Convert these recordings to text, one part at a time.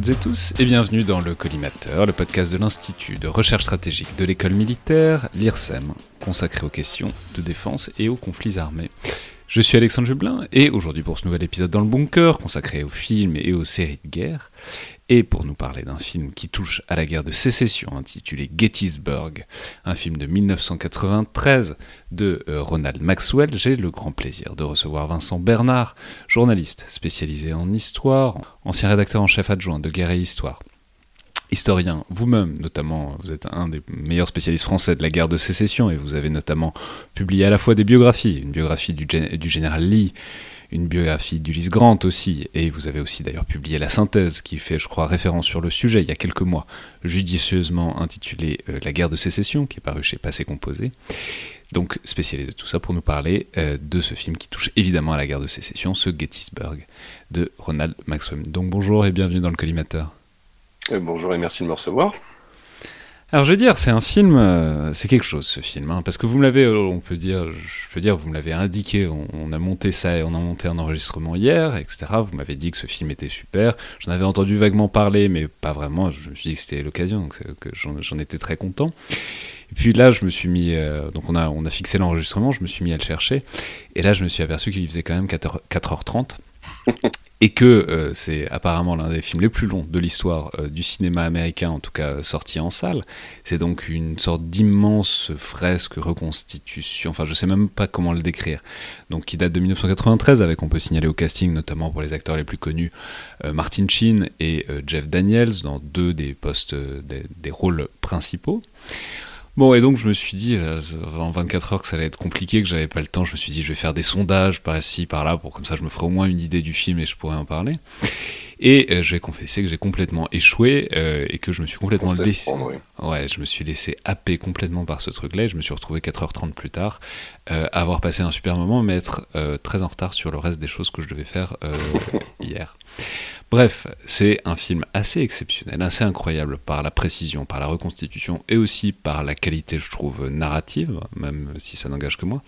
Toutes et tous et bienvenue dans le Collimateur, le podcast de l'Institut de recherche stratégique de l'école militaire, l'IRSEM, consacré aux questions de défense et aux conflits armés. Je suis Alexandre Jublin et aujourd'hui pour ce nouvel épisode dans le bunker consacré aux films et aux séries de guerre et pour nous parler d'un film qui touche à la guerre de sécession intitulé Gettysburg, un film de 1993 de euh, Ronald Maxwell, j'ai le grand plaisir de recevoir Vincent Bernard, journaliste spécialisé en histoire, ancien rédacteur en chef adjoint de Guerre et Histoire. Historien vous-même, notamment, vous êtes un des meilleurs spécialistes français de la guerre de sécession et vous avez notamment publié à la fois des biographies, une biographie du, du général Lee, une biographie d'Ulysse Grant aussi, et vous avez aussi d'ailleurs publié la synthèse qui fait, je crois, référence sur le sujet il y a quelques mois, judicieusement intitulée euh, La guerre de sécession, qui est paru chez Passé Composé. Donc spécialisé de tout ça pour nous parler euh, de ce film qui touche évidemment à la guerre de sécession, ce Gettysburg de Ronald Maxwell. Donc bonjour et bienvenue dans le collimateur. Euh, bonjour et merci de me recevoir. Alors je veux dire, c'est un film, euh, c'est quelque chose ce film, hein, parce que vous me l'avez, euh, on peut dire, je peux dire, vous me l'avez indiqué, on, a monté ça, on a monté un enregistrement hier, etc. Vous m'avez dit que ce film était super. J'en avais entendu vaguement parler, mais pas vraiment. Je me suis dit que c'était l'occasion, que j'en étais très content. Et puis là, je me suis mis, donc on a, on a fixé l'enregistrement, je me suis mis à le chercher, et là, je me suis aperçu qu'il faisait quand même 4 4h30 et que euh, c'est apparemment l'un des films les plus longs de l'histoire euh, du cinéma américain, en tout cas sorti en salle. C'est donc une sorte d'immense fresque reconstitution, enfin je sais même pas comment le décrire, donc qui date de 1993 avec, on peut signaler au casting notamment pour les acteurs les plus connus, euh, Martin Sheen et Jeff Daniels dans deux des postes, des rôles principaux. Bon, et donc je me suis dit, euh, en 24 heures, que ça allait être compliqué, que j'avais pas le temps. Je me suis dit, je vais faire des sondages par ici, par là, pour comme ça je me ferai au moins une idée du film et je pourrais en parler. Et euh, je vais confesser que j'ai complètement échoué euh, et que je me suis complètement laissé. Ouais, je me suis laissé happer complètement par ce truc-là et je me suis retrouvé 4h30 plus tard, avoir passé un super moment, mais être très en retard sur le reste des choses que je devais faire hier. Bref, c'est un film assez exceptionnel, assez incroyable par la précision, par la reconstitution et aussi par la qualité, je trouve, narrative, même si ça n'engage que moi.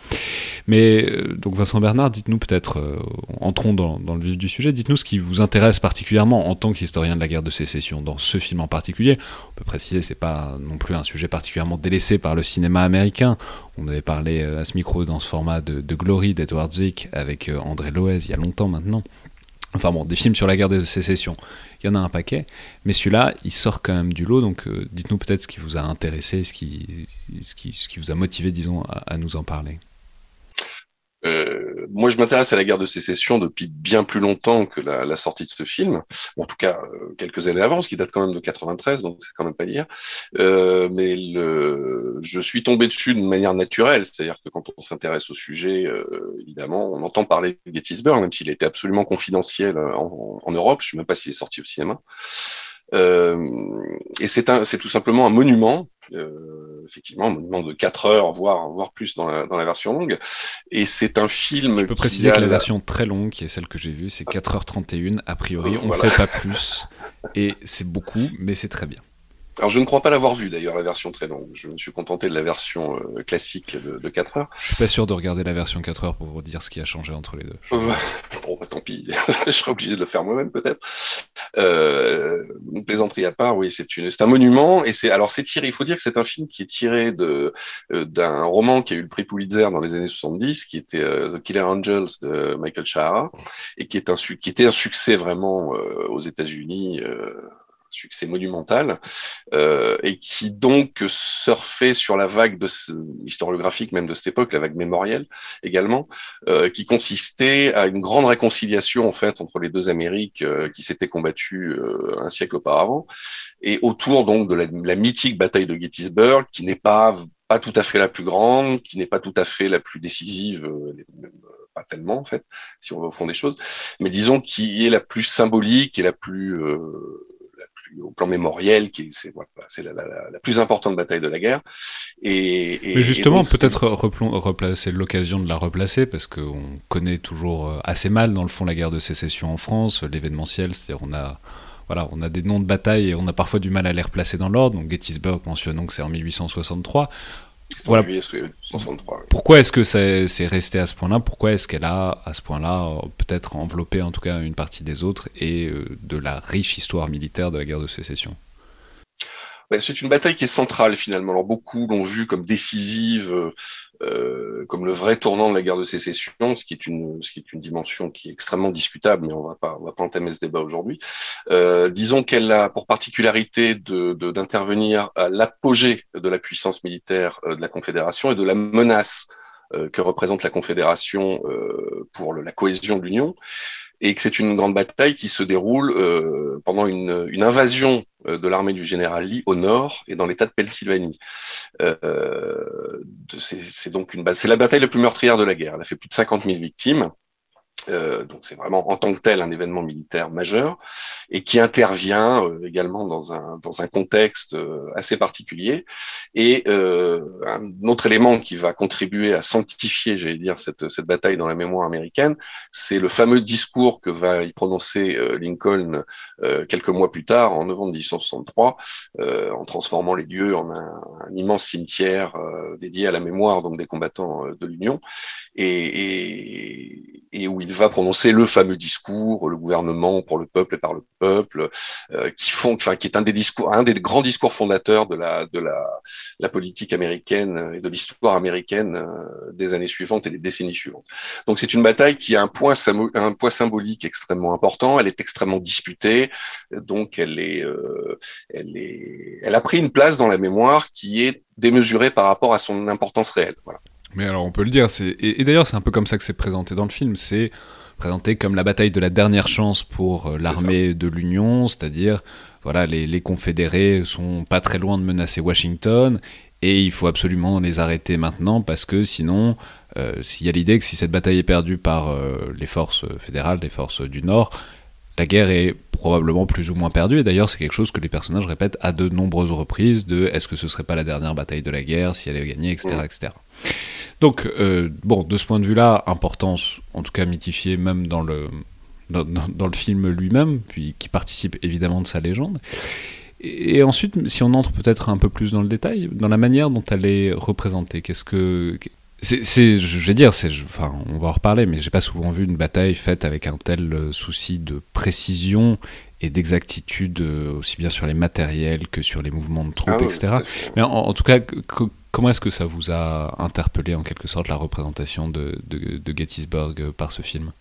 Mais euh, donc Vincent Bernard, dites-nous peut-être, euh, entrons dans, le vif du sujet, dites-nous ce qui vous intéresse particulièrement en tant qu'historien de la guerre de sécession dans ce film en particulier. On peut préciser, c'est pas non plus un sujet particulièrement délaissé par le cinéma américain. On avait parlé euh, à ce micro dans ce format de, de Glory d'Edward Zwick avec André Loez il y a longtemps maintenant. Enfin bon, des films sur la guerre des sécessions, il y en a un paquet, mais celui-là, il sort quand même du lot, donc euh, dites-nous peut-être ce qui vous a intéressé, ce qui vous a motivé, disons, à nous en parler. Euh, moi, je m'intéresse à la guerre de sécession depuis bien plus longtemps que la, la sortie de ce film. en tout cas, euh, quelques années avant, ce qui date quand même de 93, donc c'est quand même pas dire. Euh, mais le, je suis tombé dessus de manière naturelle, c'est-à-dire que quand on s'intéresse au sujet, euh, évidemment, on entend parler de Gettysburg, même s'il était absolument confidentiel en, en Europe. Je sais même pas s'il est sorti au cinéma. Euh, et c'est c'est tout simplement un monument, euh, effectivement, un monument de 4 heures, voire, voire plus dans la, dans la version longue. Et c'est un film. Je peux préciser que la, version très longue, qui est celle que j'ai vue, c'est 4h31. A priori, on ne fait pas plus. Et c'est beaucoup, mais c'est très bien. Alors je ne crois pas l'avoir vu d'ailleurs la version très longue. Je me suis contenté de la version euh, classique de, de, 4 heures. Je suis pas sûr de regarder la version 4 heures pour vous dire ce qui a changé entre les deux. Euh, bon, bah, tant pis, je serai obligé de le faire moi-même peut-être. Euh, une plaisanterie à part, oui, c'est une, c'est un monument et c'est alors c'est tiré. Il faut dire que c'est un film qui est tiré de euh, d'un roman qui a eu le prix Pulitzer dans les années 70, qui était The Killer Angels de Michael Shahara et qui est un qui était un succès vraiment aux États-Unis succès monumental, euh, et qui donc surfait sur la vague de historiographique même de cette époque, la vague mémorielle également, euh, qui consistait à une grande réconciliation en fait entre les deux Amériques euh, qui s'étaient combattues euh, un siècle auparavant, et autour donc de la, la mythique bataille de Gettysburg, qui n'est pas pas tout à fait la plus grande, qui n'est pas tout à fait la plus décisive, euh, pas tellement en fait, si on va au fond des choses, mais disons qui est la plus symbolique et la plus euh, au plan mémoriel, qui c'est voilà, la, la, la, plus importante bataille de la guerre. Et, et Mais justement, peut-être replacer l'occasion de la replacer, parce qu'on connaît toujours euh, assez mal, dans le fond, la guerre de sécession en France, l'événementiel, c'est-à-dire on a voilà, on a des noms de batailles et on a parfois du mal à les replacer dans l'ordre. Donc Gettysburg, mentionnons que c'est en 1863 voilà. Pourquoi est-ce que c'est resté à ce point-là? Pourquoi est-ce qu'elle a, à ce point-là, peut-être enveloppé en tout cas une partie des autres et de la riche histoire militaire de la guerre de sécession? C'est une bataille qui est centrale finalement. Alors beaucoup l'ont vu comme décisive, euh, comme le vrai tournant de la guerre de sécession, ce qui est une, ce qui est une dimension qui est extrêmement discutable, mais on va pas, on va pas entamer ce débat aujourd'hui. Euh, disons qu'elle a pour particularité de d'intervenir à l'apogée de la puissance militaire euh, de la Confédération et de la menace euh, que représente la Confédération euh, pour la cohésion de l'Union et que c'est une grande bataille qui se déroule euh, pendant une, une, invasion euh, de l'armée du général Lee au nord et dans l'État de Pennsylvanie. Euh, c'est donc une c'est la bataille la plus meurtrière de la guerre. Elle a fait plus de 50 000 victimes. Euh, donc c'est vraiment en tant que tel un événement militaire majeur et qui intervient euh, également dans un dans un contexte euh, assez particulier. Et un autre élément qui va contribuer à sanctifier j'allais dire cette cette bataille dans la mémoire américaine c'est le fameux discours que va y prononcer Lincoln quelques mois plus tard en novembre 1863 en transformant les lieux en un, un immense cimetière dédié à la mémoire donc des combattants de l'Union. Et, et, et où il va prononcer le fameux discours, le gouvernement pour le peuple et par le peuple, euh, qui font, enfin, qui est un des discours, un des grands discours fondateurs de la de la, la politique américaine et de l'histoire américaine euh, des années suivantes et des décennies suivantes. Donc c'est une bataille qui a un point un poids symbolique extrêmement important. Elle est extrêmement disputée, donc elle est euh, elle est elle a pris une place dans la mémoire qui est démesurée par rapport à son importance réelle. Voilà. Mais alors on peut le dire, et, et d'ailleurs c'est un peu comme ça que c'est présenté dans le film, c'est présenté comme la bataille de la dernière chance pour euh, l'armée de l'Union, c'est-à-dire voilà les, les, confédérés sont pas très loin de menacer Washington et il faut absolument les arrêter maintenant parce que sinon, euh, s'il y a l'idée que si cette bataille est perdue par euh, les forces fédérales, les forces du Nord, la guerre est probablement plus ou moins perdue, et d'ailleurs c'est quelque chose que les personnages répètent à de nombreuses reprises, de est-ce que ce serait pas la dernière bataille de la guerre, si elle est gagnée, etc. etc. Donc, euh, bon, de ce point de vue-là, importance, en tout cas mythifiée même dans le, dans, dans, le film lui-même, puis qui participe évidemment de sa légende. Et ensuite, si on entre peut-être un peu plus dans le détail, dans la manière dont elle est représentée, qu'est-ce que c'est, je vais dire, c'est, enfin, on va en reparler, mais j'ai pas souvent vu une bataille faite avec un tel euh, souci de précision et d'exactitude, euh, aussi bien sur les matériels que sur les mouvements de troupes, ah etc. Mais en, en, tout cas, comment est-ce que ça vous a interpellé en quelque sorte la représentation de, de, de Gettysburg euh, par ce film?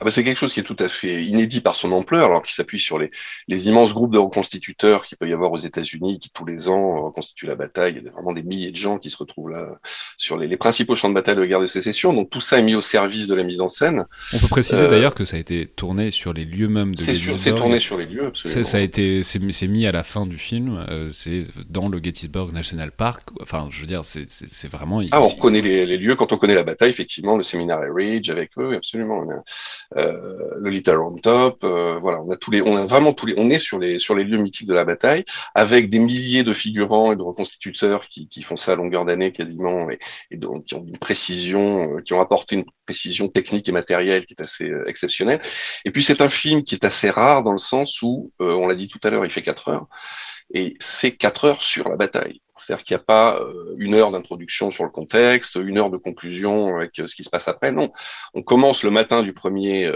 Ah bah c'est quelque chose qui est tout à fait inédit par son ampleur, alors qu'il s'appuie sur les, les, immenses groupes de reconstituteurs qu'il peut y avoir aux États-Unis, qui tous les ans reconstituent la bataille. Il y a vraiment des milliers de gens qui se retrouvent là sur les, les, principaux champs de bataille de la guerre de sécession. Donc tout ça est mis au service de la mise en scène. On peut préciser euh, d'ailleurs que ça a été tourné sur les lieux mêmes de Gettysburg. C'est tourné sur les lieux, absolument. Ça a été, c'est mis à la fin du film. Euh, c'est dans le Gettysburg National Park. Enfin, je veux dire, c'est vraiment. Ah, on reconnaît les, les, lieux quand on connaît la bataille, effectivement, le séminaire Ridge avec eux, absolument. Euh, le Little Round Top, euh, voilà, on a tous les, on a vraiment tous les, on est sur les sur les lieux mythiques de la bataille, avec des milliers de figurants et de reconstituteurs qui, qui font ça à longueur d'année quasiment et, et donc qui ont une précision, euh, qui ont apporté une précision technique et matérielle qui est assez exceptionnelle. Et puis c'est un film qui est assez rare dans le sens où, on l'a dit tout à l'heure, il fait quatre heures et c'est quatre heures sur la bataille. C'est-à-dire qu'il n'y a pas euh, une heure d'introduction sur le contexte, une heure de conclusion avec euh, ce qui se passe après. Non, on commence le matin du 1er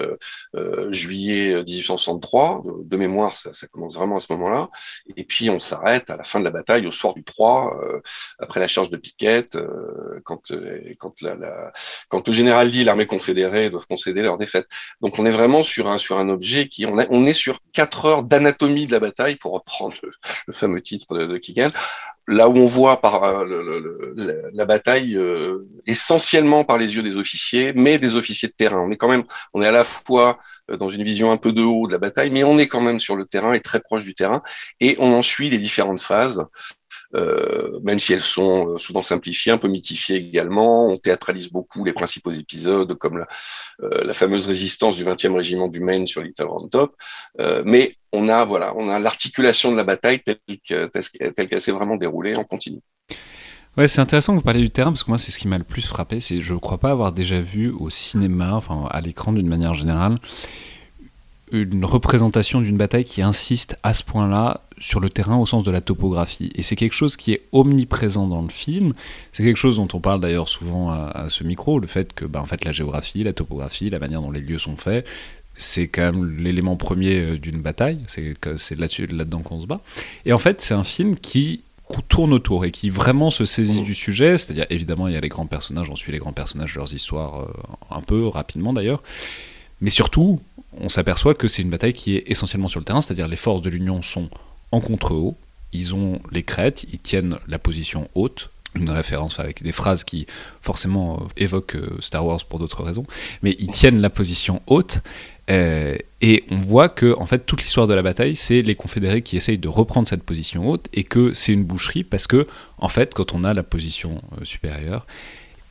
euh, juillet 1863. De, mémoire, ça, ça, commence vraiment à ce moment-là. Et puis on s'arrête à la fin de la bataille, au soir du 3, après la charge de Piquette, quand, quand, la, la, quand le général et l'armée confédérée doivent concéder leur défaite. Donc on est vraiment sur un, sur un objet qui... On, a, on est sur quatre heures d'anatomie de la bataille, pour reprendre le, fameux titre de, de Keegan, là où on voit par euh, la bataille euh, essentiellement par les yeux des officiers, mais des officiers de terrain. On est quand même, on est à la fois euh, dans une vision un peu de haut de la bataille, mais on est quand même sur le terrain et très proche du terrain, et on en suit les différentes phases. Euh, même si elles sont euh, souvent simplifiées, un peu mythifiées également. On théâtralise beaucoup les principaux épisodes, comme la, euh, fameuse résistance du 20e régiment du Maine sur Little Round Top. Mais on a voilà, on a l'articulation de la bataille telle qu'elle qu s'est vraiment déroulée en continu. Ouais, c'est intéressant que vous parliez du terrain parce que moi, c'est ce qui m'a le plus frappé. C'est, je ne crois pas avoir déjà vu au cinéma, enfin à l'écran d'une manière générale, une représentation d'une bataille qui insiste à ce point-là sur le terrain au sens de la topographie. Et c'est quelque chose qui est omniprésent dans le film. C'est quelque chose dont on parle d'ailleurs souvent à, ce micro, le fait que bah, en fait, la géographie, la topographie, la manière dont les lieux sont faits, c'est quand même l'élément premier euh, d'une bataille. C'est là-dessus, là-dedans qu'on se bat. Et en fait, c'est un film qui tourne autour et qui vraiment se saisit du sujet, c'est-à-dire évidemment il y a les grands personnages, on suit les grands personnages, leurs histoires euh, un peu rapidement d'ailleurs, mais surtout on s'aperçoit que c'est une bataille qui est essentiellement sur le terrain, c'est-à-dire les forces de l'Union sont en contre-haut, ils ont les crêtes, ils tiennent la position haute, une référence avec des phrases qui forcément euh, évoquent euh, Star Wars pour d'autres raisons, mais ils tiennent la position haute euh, et on voit que en fait toute l'histoire de la bataille, c'est les confédérés qui essayent de reprendre cette position haute et que c'est une boucherie parce que en fait quand on a la position supérieure,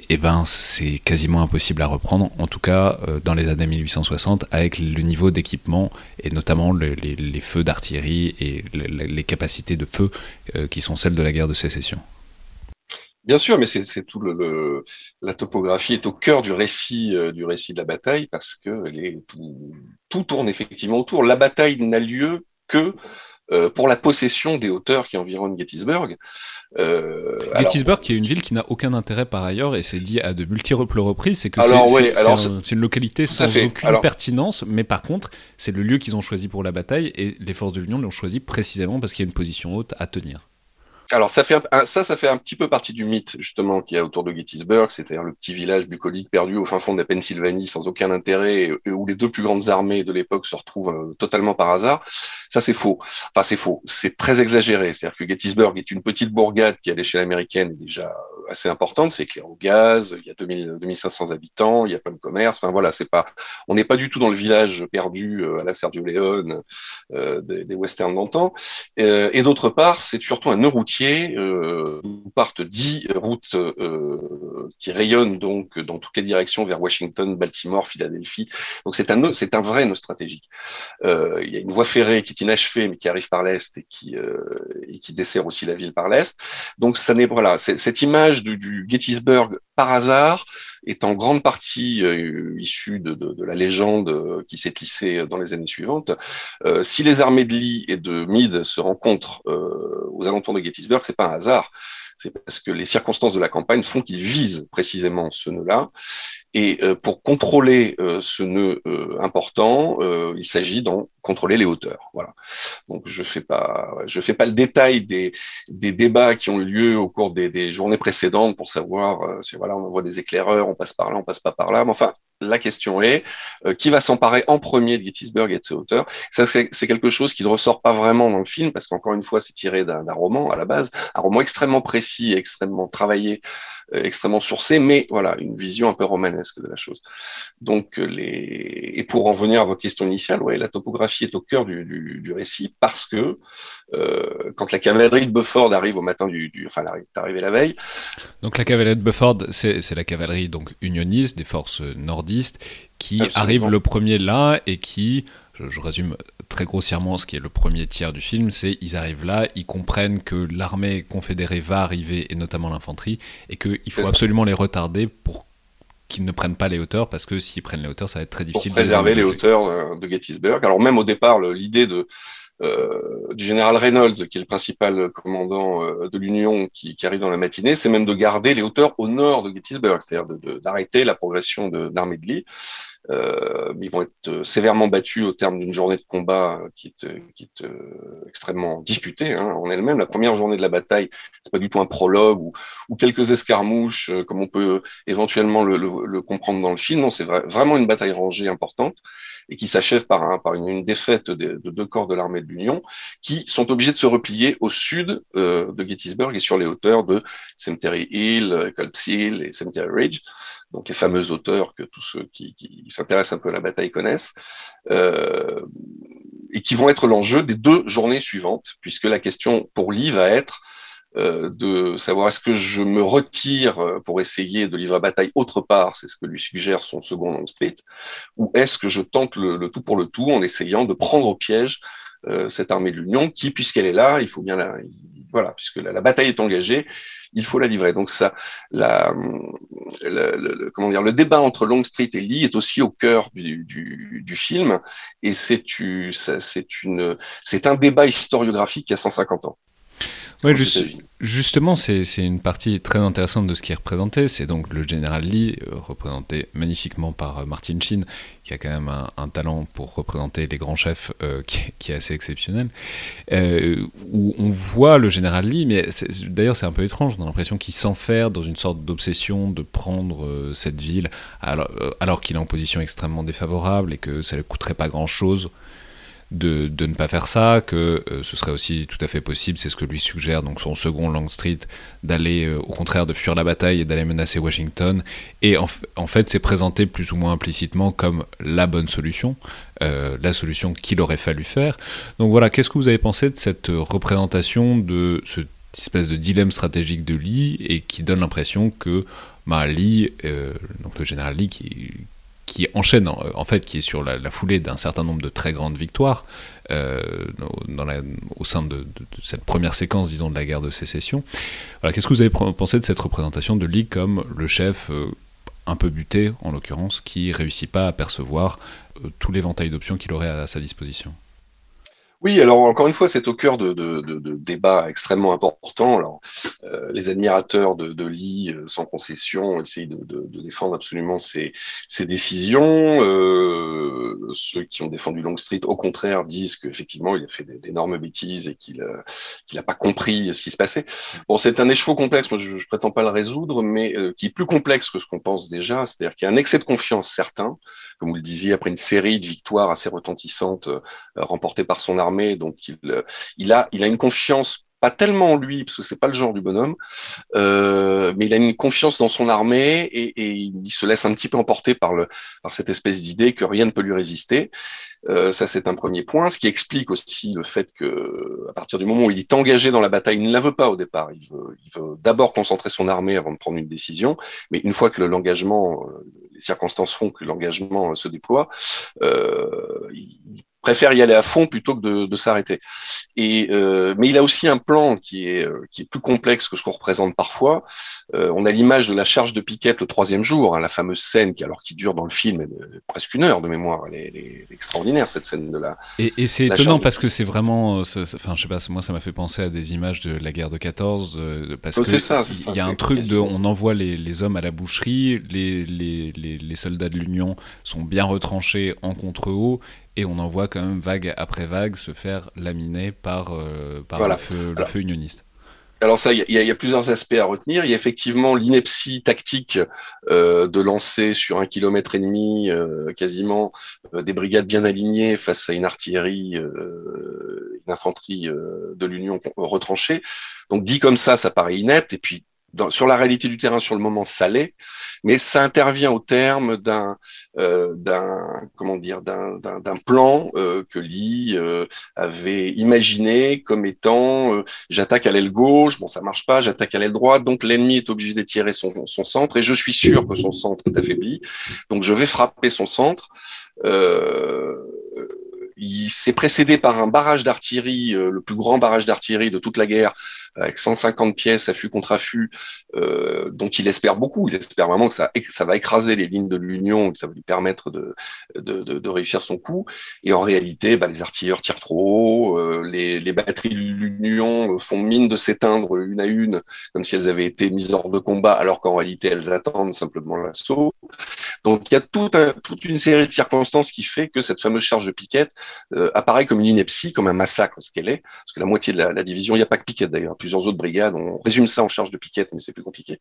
eh ben c'est quasiment impossible à reprendre, en tout cas euh, dans les années 1860 avec le niveau d'équipement et notamment les, feux d'artillerie et les, capacités de feu qui sont celles de la guerre de sécession. Bien sûr, mais c'est tout le, la topographie est au cœur du récit euh, du récit de la bataille parce que tout, tourne effectivement autour. La bataille n'a lieu que euh, pour la possession des hauteurs qui environnent Gettysburg. Euh, Gettysburg, qui est une ville qui n'a aucun intérêt par ailleurs, et c'est dit à de multiples reprises, c'est que c'est une localité sans aucune pertinence, mais par contre, c'est le lieu qu'ils ont choisi pour la bataille, et les forces de l'Union l'ont choisi précisément parce qu'il y a une position haute à tenir. Alors ça fait ça, ça fait un petit peu partie du mythe justement qu'il y a autour de Gettysburg, c'est-à-dire le petit village bucolique perdu au fin fond de la Pennsylvanie sans aucun intérêt, et, où les deux plus grandes armées de l'époque se retrouvent euh, totalement par hasard. Ça c'est faux. Enfin c'est faux. C'est très exagéré. C'est-à-dire que Gettysburg est une petite bourgade qui à l'échelle américaine est déjà assez importante. C'est clair au gaz. Il y a 2000, 2500 habitants. Il y a plein de commerce. Enfin voilà, c'est pas. On n'est pas du tout dans le village perdu euh, à la Sergio Leone euh, des, westerns d'antan. Et d'autre part, c'est surtout un nœud routier euh, partent dix routes euh, qui rayonnent donc dans toutes les directions vers Washington, Baltimore, Philadelphie. Donc c'est un c'est un vrai nœud stratégique. Euh, il y a une voie ferrée qui est inachevée mais qui arrive par l'est et qui dessert aussi la ville par l'est. Donc ça n'est voilà cette image du, Gettysburg par hasard est en grande partie issue de, la légende qui s'est tissée dans les années suivantes. Si les armées de Lee et de Meade se rencontrent aux alentours de Gettysburg, c'est pas un hasard. C'est parce que les circonstances de la campagne font qu'ils visent précisément ce nœud-là. Et euh, pour contrôler euh, ce nœud euh, important, il s'agit d'en contrôler les hauteurs. Voilà. Donc je fais pas, je fais pas le détail des, des débats qui ont eu lieu au cours des, des journées précédentes pour savoir si voilà on envoie des éclaireurs, on passe par là, on passe pas par là. Mais enfin, la question est qui va s'emparer en premier de Gettysburg et de ses hauteurs? Ça c'est quelque chose qui ne ressort pas vraiment dans le film parce qu'encore une fois c'est tiré d'un roman à la base, un roman extrêmement précis, extrêmement travaillé euh, extrêmement sourcé, mais voilà, une vision un peu romanesque de la chose. Donc, euh, les... et pour en venir à votre question initiale, ouais, la topographie est au cœur du, du, du récit parce que euh, quand la cavalerie de Bufford arrive au matin du, du enfin, elle est arrivée la veille. Donc la cavalerie de Bufford, c'est la cavalerie donc unioniste des forces nordistes qui arrive le premier là et qui, je, je résume très grossièrement ce qui est le premier tiers du film, c'est ils arrivent là, ils comprennent que l'armée confédérée va arriver, et notamment l'infanterie, et qu'il faut absolument les retarder pour qu'ils ne prennent pas les hauteurs, parce que s'ils prennent les hauteurs, ça va être très difficile. Pour préserver les hauteurs de Gettysburg. Alors même au départ, l'idée de euh, du général Reynolds, qui est le principal commandant euh, de l'Union, qui, qui, arrive dans la matinée, c'est même de garder les hauteurs au nord de Gettysburg, c'est-à-dire d'arrêter la progression de l'armée de Lee. Euh, ils vont être euh, sévèrement battus au terme d'une journée de combat euh, qui est, qui est extrêmement disputée hein, en elle-même. La première journée de la bataille, c'est pas du tout un prologue ou, ou quelques escarmouches comme on peut éventuellement le, le, le, comprendre dans le film. Non, c'est vraiment une bataille rangée importante et qui s'achève par, un, par une, défaite de, de, deux corps de l'armée de l'Union qui sont obligés de se replier au sud euh, de Gettysburg et sur les hauteurs de Cemetery Hill, Culp's Hill et Cemetery Ridge donc les fameux auteurs que tous ceux qui, s'intéressent un peu à la bataille connaissent, euh, et qui vont être l'enjeu des deux journées suivantes, puisque la question pour Lee va être de savoir est-ce que je me retire pour essayer de livrer bataille autre part, c'est ce que lui suggère son second long street, ou est-ce que je tente le, tout pour le tout en essayant de prendre au piège euh, cette armée de l'Union qui, puisqu'elle est là, il faut bien la, voilà, puisque la, bataille est engagée, il faut la livrer. Donc ça, la, le, comment dire, le débat entre Longstreet et Lee est aussi au cœur du, du, du film, et c'est c'est une, c'est un débat historiographique qui a 150 ans. Ouais, justement, c'est une partie très intéressante de ce qui est représenté. C'est donc le général Lee, euh, représenté magnifiquement par euh, Martin Sheen, qui a quand même un, talent pour représenter les grands chefs euh, qui, est assez exceptionnel. où on voit le général Lee, mais d'ailleurs c'est un peu étrange, on a l'impression qu'il s'enferme dans une sorte d'obsession de prendre cette ville alors, alors qu'il est en position extrêmement défavorable et que ça ne coûterait pas grand-chose de, ne pas faire ça, que euh, ce serait aussi tout à fait possible, c'est ce que lui suggère donc son second Longstreet, d'aller euh, au contraire de fuir la bataille et d'aller menacer Washington. Et en, fait, c'est présenté plus ou moins implicitement comme la bonne solution, euh, la solution qu'il aurait fallu faire. Donc voilà, qu'est-ce que vous avez pensé de cette représentation de ce espèce de dilemme stratégique de Lee et qui donne l'impression que bah, Lee, donc le général Lee qui, qui enchaîne en, fait, qui est sur la, foulée d'un certain nombre de très grandes victoires euh, au sein de, cette première séquence, disons, de la guerre de sécession. Voilà, qu'est-ce que vous avez pensé de cette représentation de Lee comme le chef euh, un peu buté, en l'occurrence, qui réussit pas à percevoir euh, tout l'éventail d'options qu'il aurait à sa disposition? Oui, alors encore une fois, c'est au cœur de, de, de, de, débats extrêmement importants. Alors, euh, les admirateurs de, Lee, euh, sans concession, essayent de, défendre absolument ses, ses décisions. Euh, ceux qui ont défendu Longstreet, au contraire, disent qu'effectivement, il a fait d'énormes bêtises et qu'il euh, qu'il n'a pas compris ce qui se passait. Bon, c'est un écheveau complexe. Moi, je, je prétends pas le résoudre, mais qui est plus complexe que ce qu'on pense déjà. C'est-à-dire qu'il y a un excès de confiance certain comme vous le disiez, après une série de victoires assez retentissantes euh, remportées par son armée. Donc, il, euh, il, a, une confiance pas tellement en lui, parce que c'est pas le genre du bonhomme, euh, mais il a une confiance dans son armée et, il se laisse un petit peu emporter par, cette espèce d'idée que rien ne peut lui résister. Euh, ça, c'est un premier point, ce qui explique aussi le fait que, à partir du moment où il est engagé dans la bataille, il ne la veut pas au départ. Il veut, il veut d'abord concentrer son armée avant de prendre une décision, mais une fois que l'engagement, les circonstances font que l'engagement se déploie, euh, il préfère y aller à fond plutôt que de, de s'arrêter. Et euh, mais il a aussi un plan qui est euh, qui est plus complexe que ce qu'on représente parfois. Euh, on a l'image de la charge de Piquette le troisième jour, hein, la fameuse scène qui alors qui dure dans le film est presque une heure de mémoire. Elle est, extraordinaire cette scène de la. Et, et c'est étonnant parce que c'est vraiment, enfin je sais pas, moi ça m'a fait penser à des images de la guerre de 14 parce oh, que il y a un truc de, on envoie les, les, hommes à la boucherie, les, les, les, les soldats de l'Union sont bien retranchés en contre-haut et on en voit quand même vague après vague se faire laminer par, euh, par le, feu, le feu unioniste. Alors ça, il y, y, a plusieurs aspects à retenir. Il y a effectivement l'ineptie tactique euh, de lancer sur un kilomètre et demi euh, quasiment euh, des brigades bien alignées face à une artillerie, une infanterie de l'Union retranchée. Donc dit comme ça, ça paraît inepte. Et puis sur la réalité du terrain, sur le moment, l'est, mais ça intervient au terme d'un euh, comment dire d'un plan euh, que Lee euh, avait imaginé comme étant euh, j'attaque à l'aile gauche, bon ça marche pas, j'attaque à l'aile droite, donc l'ennemi est obligé d'étirer son son centre et je suis sûr que son centre est affaibli, donc je vais frapper son centre. Euh, il s'est précédé par un barrage d'artillerie, le plus grand barrage d'artillerie de toute la guerre, avec 150 pièces affût contre affût, euh, dont il espère beaucoup. Il espère vraiment que ça, ça va écraser les lignes de l'Union, que ça va lui permettre de, de, de, de réussir son coup. Et en réalité, bah, les artilleurs tirent trop haut, euh, les, les, batteries de l'Union font mine de s'éteindre une à une, comme si elles avaient été mises hors de combat, alors qu'en réalité, elles attendent simplement l'assaut. Donc il y a tout toute une série de circonstances qui fait que cette fameuse charge de piquette euh, apparaît comme une ineptie, comme un massacre, ce qu'elle est, parce que la moitié de la, la division, il n'y a pas que Piquette d'ailleurs, plusieurs autres brigades, on résume ça en charge de Piquette, mais c'est plus compliqué.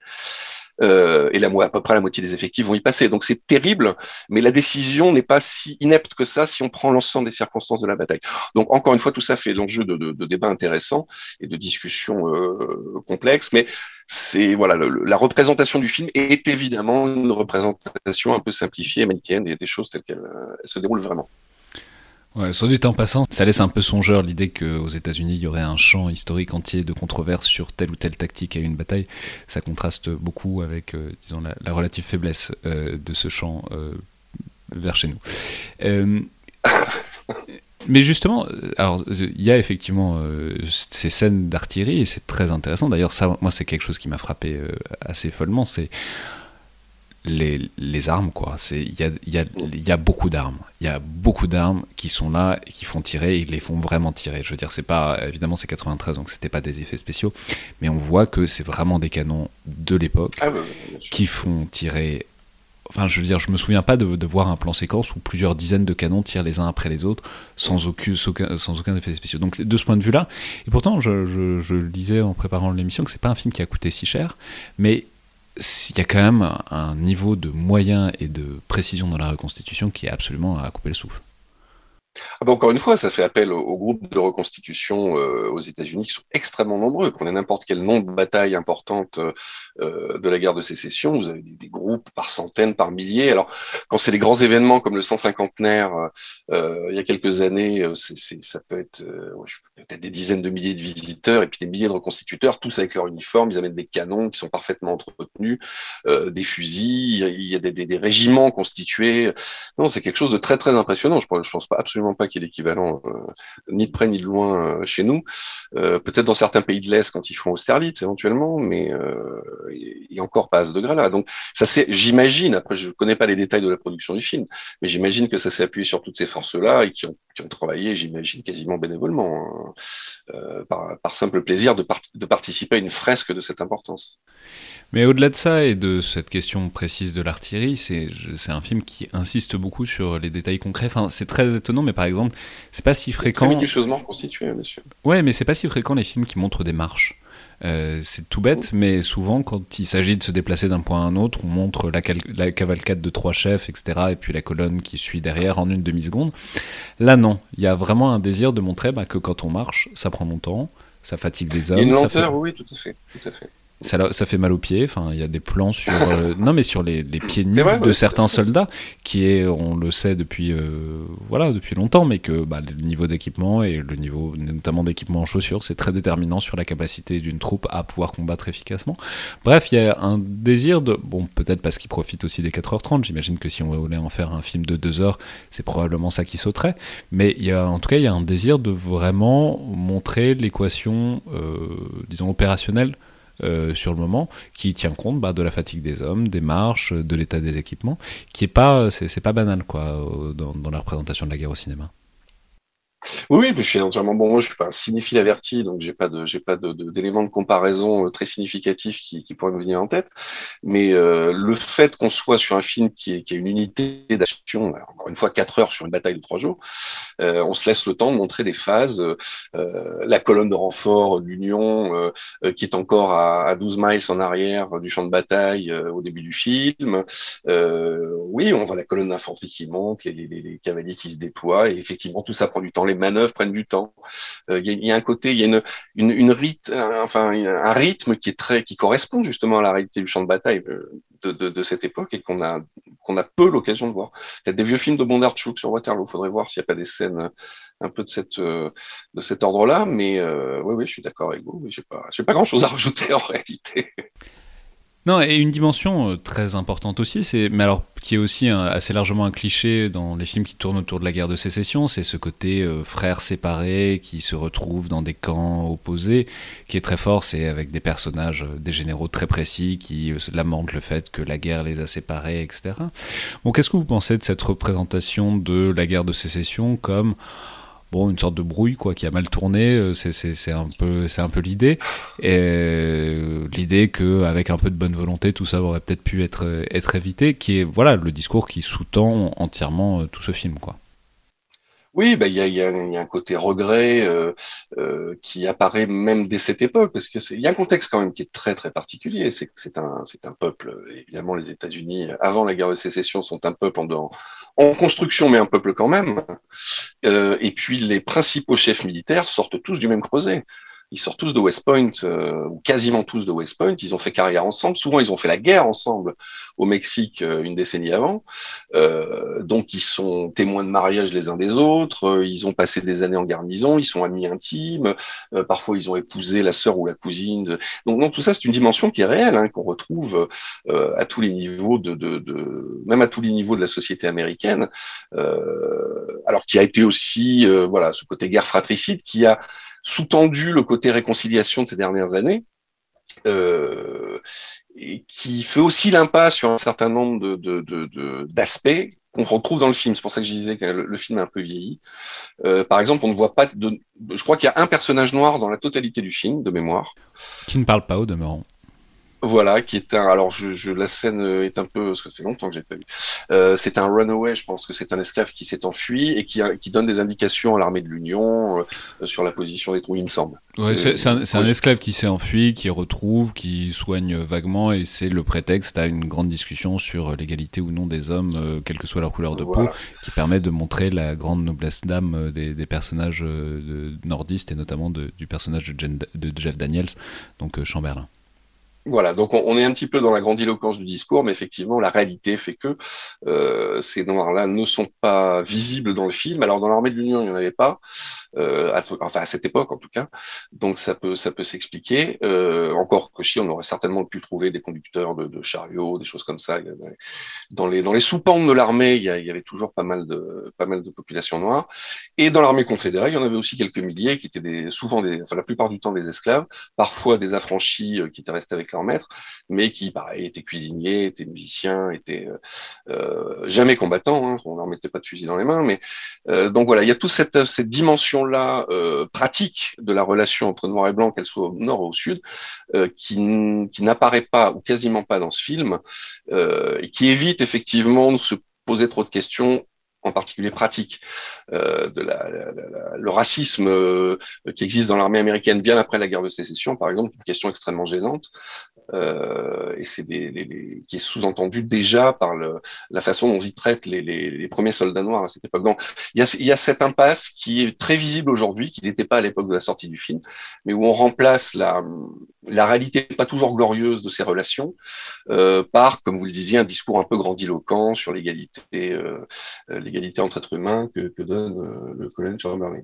Euh, et la, à peu près la moitié des effectifs vont y passer. Donc c'est terrible, mais la décision n'est pas si inepte que ça si on prend l'ensemble des circonstances de la bataille. Donc encore une fois, tout ça fait l'enjeu de, débats intéressants et de discussions euh, complexes, mais c'est voilà la représentation du film est évidemment une représentation un peu simplifiée, manichéenne, et des choses telles qu'elles se déroulent vraiment. Ouais, soit du temps passant, ça laisse un peu songeur l'idée qu'aux États-Unis, il y aurait un champ historique entier de controverses sur telle ou telle tactique à une bataille. Ça contraste beaucoup avec, euh, disons, la, relative faiblesse euh, de ce champ euh, vers chez nous. Mais justement, alors il y a effectivement ces scènes d'artillerie et c'est très intéressant. D'ailleurs, ça, moi, c'est quelque chose qui m'a frappé assez follement. C'est les, les, armes, quoi. Il y a, y, a, y a, beaucoup d'armes. Il y a beaucoup d'armes qui sont là et qui font tirer, et ils les font vraiment tirer. Je veux dire, c'est pas. Évidemment, c'est 93, donc c'était pas des effets spéciaux, mais on voit que c'est vraiment des canons de l'époque ah qui font tirer. Enfin, je veux dire, je me souviens pas de, de, voir un plan séquence où plusieurs dizaines de canons tirent les uns après les autres sans aucun, sans aucun effet spéciaux. Donc, de ce point de vue-là, et pourtant, je, je, je disais en préparant l'émission que c'est pas un film qui a coûté si cher, mais il y a quand même un niveau de moyens et de précision dans la reconstitution qui est absolument à couper le souffle. Ah bah, encore une fois, ça fait appel aux, groupes de reconstitution euh, aux États-Unis qui sont extrêmement nombreux. Qu'on ait n'importe quel nombre de batailles importantes euh, de la guerre de sécession, vous avez des, groupes par centaines, par milliers. Alors, quand c'est des grands événements comme le 150naire euh, il y a quelques années, c'est, ça peut être peut-être des dizaines de milliers de visiteurs et puis des milliers de reconstituteurs, tous avec leur uniforme. Ils amènent des canons qui sont parfaitement entretenus, des fusils. Il y a des, des, des, régiments constitués. Non, c'est quelque chose de très très impressionnant. Je, je pense pas absolument pas qu'il y ait l'équivalent euh, ni de près ni de loin euh, chez nous. Euh, peut-être dans certains pays de l'Est quand ils font Austerlitz éventuellement, mais et, encore pas à ce degré-là. Donc ça c'est, j'imagine, après je connais pas les détails de la production du film, mais j'imagine que ça s'est appuyé sur toutes ces forces-là et qui ont, qui ont travaillé, j'imagine, quasiment bénévolement, hein, par, par, simple plaisir de, de participer à une fresque de cette importance. Mais au-delà de ça et de cette question précise de l'artillerie, c'est un film qui insiste beaucoup sur les détails concrets. Enfin, c'est très étonnant, mais par exemple, c'est pas si fréquent. Très minutieusement constitué, monsieur. Ouais, mais c'est pas si fréquent les films qui montrent des marches. Euh, c'est tout bête, mais souvent, quand il s'agit de se déplacer d'un point à un autre, on montre la, la, cavalcade de trois chefs, etc., et puis la colonne qui suit derrière en une demi-seconde. Là, non. Il y a vraiment un désir de montrer bah, que quand on marche, ça prend longtemps, ça fatigue les hommes. Il y a une lenteur, oui, tout à fait. Tout à fait ça, ça, fait mal aux pieds. Enfin, il y a des plans sur euh, non mais sur les, les pieds nus de certains soldats, qui est, on le sait depuis euh, voilà depuis longtemps, mais que bah, le niveau d'équipement et le niveau notamment d'équipement en chaussures, c'est très déterminant sur la capacité d'une troupe à pouvoir combattre efficacement. Bref, il y a un désir de bon peut-être parce qu'il profite aussi des 4h30. J'imagine que si on voulait en faire un film de 2 heures, c'est probablement ça qui sauterait. Mais il y a en tout cas il y a un désir de vraiment montrer l'équation, euh, disons opérationnelle euh, sur le moment, qui tient compte bah, de la fatigue des hommes, des marches, de l'état des équipements, qui est pas, c'est pas banal quoi, dans, dans la représentation de la guerre au cinéma. Oui, oui, je suis entièrement bon. Je suis pas un cinéphile averti, donc j'ai pas de, j'ai pas d'éléments de, comparaison euh, très significatifs qui, qui, pourraient me venir en tête. Mais euh, le fait qu'on soit sur un film qui, est, qui a une unité d'action, encore une fois quatre heures sur une bataille de trois jours, euh, on se laisse le temps de montrer des phases. Euh, la colonne de renfort l'Union, euh, qui est encore à, à, 12 miles en arrière du champ de bataille au début du film. oui, on voit la colonne d'infanterie qui monte, les, les, les, cavaliers qui se déploient, et effectivement, tout ça prend du temps les manœuvres prennent du temps. Euh, il y, a un côté, il y a une, une, une rite, enfin un rythme qui est très, qui correspond justement à la réalité du champ de bataille euh, de cette époque et qu'on a qu'on a peu l'occasion de voir. Il y a des vieux films de Bondarchuk sur Waterloo. Il faudrait voir s'il n'y a pas des scènes un peu de cette euh, de cet ordre-là. Mais oui, oui, je suis d'accord avec vous. Mais j'ai pas, j'ai pas grand-chose à rajouter en réalité. Non, et une dimension euh, très importante aussi, c'est, mais alors qui est aussi assez largement un cliché dans les films qui tournent autour de la guerre de sécession, c'est ce côté euh, frères séparés qui se retrouvent dans des camps opposés, qui est très fort, c'est avec des personnages, euh, des généraux très précis qui lamentent le fait que la guerre les a séparés, etc. Bon, qu'est-ce que vous pensez de cette représentation de la guerre de sécession comme bon, une sorte de brouille quoi, qui a mal tourné. Euh, c'est un peu, c'est un peu l'idée. Et euh, l'idée qu'avec un peu de bonne volonté, tout ça aurait peut-être pu être, être évité, qui est voilà le discours qui sous-tend entièrement euh, tout ce film, quoi. Oui, bah, il y, a, un côté regret euh, euh, qui apparaît même dès cette époque, parce que il y a un contexte quand même qui est très très particulier. C'est que c'est un c'est un peuple. Évidemment, les États-Unis avant la guerre de sécession sont un peuple en, en construction, mais un peuple quand même. Euh, et puis les principaux chefs militaires sortent tous du même creuset ils sortent tous de West Point, euh, ou quasiment tous de West Point. Ils ont fait carrière ensemble. Souvent, ils ont fait la guerre ensemble au Mexique euh, une décennie avant. Euh, donc, ils sont témoins de mariage les uns des autres. Euh, ils ont passé des années en garnison. Ils sont amis intimes. Euh, parfois, ils ont épousé la sœur ou la cousine. Donc, donc, tout ça, c'est une dimension qui est réelle, hein, qu'on retrouve à tous les niveaux de, de, de, même à tous les niveaux de la société américaine. alors qui a été aussi, voilà, ce côté guerre fratricide qui a sous-tendu le côté réconciliation de ces dernières années. Euh, et qui fait aussi l'impasse sur un certain nombre de, d'aspects qu'on retrouve dans le film. C'est pour ça que je disais que le, film est un peu vieilli. Euh, par exemple, on ne voit pas je crois qu'il y a un personnage noir dans la totalité du film, de mémoire. Qui ne parle pas au demeurant. Voilà, qui est un. Alors, je, je, la scène est un peu, parce que c'est longtemps que j'ai pas vu. Euh, c'est un runaway, je pense que c'est un esclave qui s'est enfui et qui, qui donne des indications à l'armée de l'Union euh, sur la position des troupes, il me semble. Ouais, c'est un, un, esclave qui s'est enfui, qui retrouve, qui soigne vaguement, et c'est le prétexte à une grande discussion sur l'égalité ou non des hommes, euh, quelle que soit leur couleur de peau, qui permet de montrer la grande noblesse d'âme euh, des, des, personnages de, nordistes et notamment de, du personnage de, de Jeff Daniels, donc Chamberlain. Voilà, donc on, est un petit peu dans la grandiloquence du discours, mais effectivement, la réalité fait que euh, ces noirs-là ne sont pas visibles dans le film. Alors dans l'armée de l'Union, il n'y en avait pas, euh, à, enfin à cette époque en tout cas, donc ça peut ça peut s'expliquer. Euh, encore que si on aurait certainement pu trouver des conducteurs de, chariots, des choses comme ça. Dans les dans les sous-pentes de l'armée, il, y avait toujours pas mal de pas mal de populations noires. Et dans l'armée confédérée, il y en avait aussi quelques milliers qui étaient des, souvent des, enfin la plupart du temps des esclaves, parfois des affranchis euh, qui étaient restés avec leur maître, mais qui, pareil, étaient cuisiniers, étaient musiciens, étaient jamais combattants, hein, on leur mettait pas de fusil dans les mains, mais donc voilà, il y a toute cette, cette dimension-là pratique de la relation entre noir et blanc, qu'elle soit au nord ou au sud, qui, qui n'apparaît pas ou quasiment pas dans ce film, et qui évite effectivement de se poser trop de questions en particulier pratique, euh, de la, le racisme euh, qui existe dans l'armée américaine bien après la guerre de sécession, par exemple, une question extrêmement gênante, euh, et c'est des, qui est sous-entendu déjà par le, la façon dont ils traitent les, les, premiers soldats noirs à cette époque. Donc, il y a, il y a cette impasse qui est très visible aujourd'hui, qui n'était pas à l'époque de la sortie du film, mais où on remplace la, la réalité pas toujours glorieuse de ces relations euh, par, comme vous le disiez, un discours un peu grandiloquent sur l'égalité, euh, l'égalité entre êtres humains que, que donne euh, le colonel Chamberlain.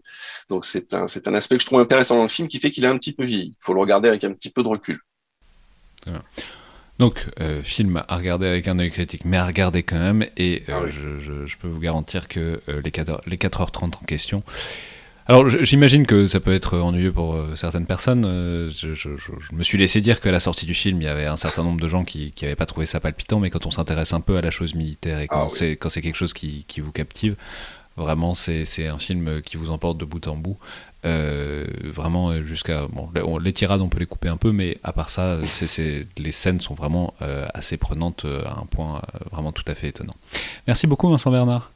Donc c'est un, c'est un aspect que je trouve intéressant dans le film qui fait qu'il est un petit peu vieilli. Il faut le regarder avec un petit peu de recul. Donc, euh, film à regarder avec un œil critique, mais à regarder quand même. Et euh, ah je, je, je, peux vous garantir que euh, les, 4 les 4h30 en question. Alors, j'imagine que ça peut être ennuyeux pour certaines personnes. Je, me suis laissé dire qu'à la sortie du film, il y avait un certain nombre de gens qui n'avaient pas trouvé ça palpitant, mais quand on s'intéresse un peu à la chose militaire et quand ah c'est oui. quelque chose qui, qui vous captive, vraiment, c'est un film qui vous emporte de bout en bout. Euh, vraiment jusqu'à bon, les tirades on peut les couper un peu mais à part ça c'est les scènes sont vraiment euh, assez prenantes euh, à un point euh, vraiment tout à fait étonnant merci beaucoup Vincent Bernard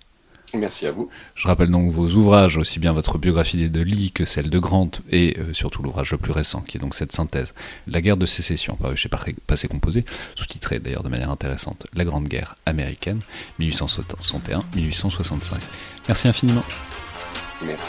Merci à vous. Je rappelle donc vos ouvrages, aussi bien votre biographie de Lee que celle de Grant, et euh, surtout l'ouvrage le plus récent, qui est donc cette synthèse, La guerre de sécession, paru chez Passé Composé, sous-titré d'ailleurs de manière intéressante, La Grande Guerre américaine, 1861-1865. Merci infiniment. Merci.